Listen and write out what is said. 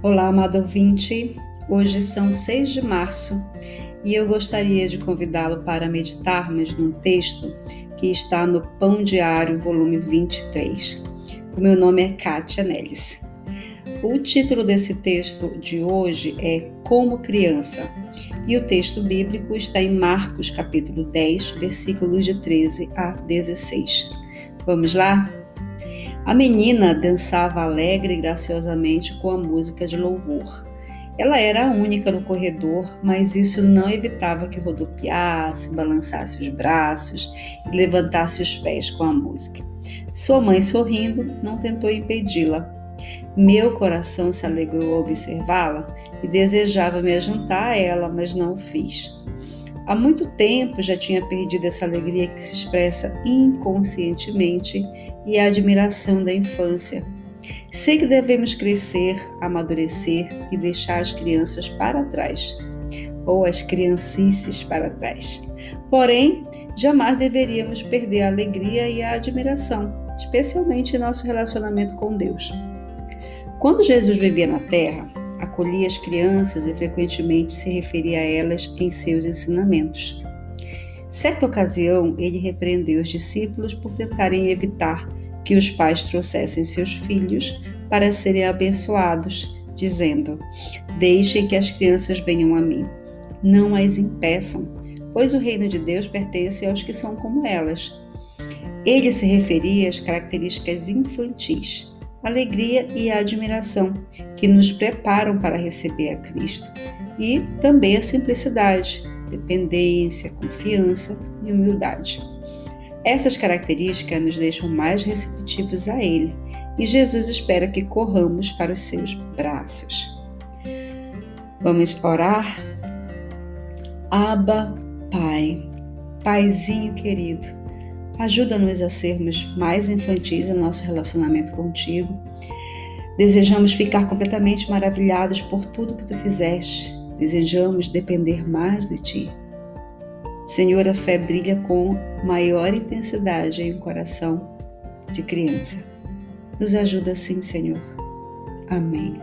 Olá, amado ouvinte. Hoje são 6 de março e eu gostaria de convidá-lo para meditarmos num texto que está no Pão Diário, volume 23. O meu nome é Kátia Nelis. O título desse texto de hoje é Como Criança e o texto bíblico está em Marcos, capítulo 10, versículos de 13 a 16. Vamos lá? A menina dançava alegre e graciosamente com a música de louvor. Ela era a única no corredor, mas isso não evitava que rodopiasse, balançasse os braços e levantasse os pés com a música. Sua mãe, sorrindo, não tentou impedi-la. Meu coração se alegrou ao observá-la e desejava me ajuntar a ela, mas não o fiz. Há muito tempo já tinha perdido essa alegria que se expressa inconscientemente e a admiração da infância. Sei que devemos crescer, amadurecer e deixar as crianças para trás, ou as criancices para trás. Porém, jamais deveríamos perder a alegria e a admiração, especialmente em nosso relacionamento com Deus. Quando Jesus vivia na terra, acolhia as crianças e frequentemente se referia a elas em seus ensinamentos. Certa ocasião, ele repreendeu os discípulos por tentarem evitar que os pais trouxessem seus filhos para serem abençoados, dizendo: Deixem que as crianças venham a mim. Não as impeçam, pois o reino de Deus pertence aos que são como elas. Ele se referia às características infantis alegria e admiração que nos preparam para receber a Cristo, e também a simplicidade, dependência, confiança e humildade. Essas características nos deixam mais receptivos a Ele e Jesus espera que corramos para os seus braços. Vamos orar? Abba, Pai, Paizinho querido, Ajuda-nos a sermos mais infantis em nosso relacionamento contigo. Desejamos ficar completamente maravilhados por tudo que tu fizeste. Desejamos depender mais de ti. Senhor, a fé brilha com maior intensidade em um coração de criança. Nos ajuda assim, Senhor. Amém.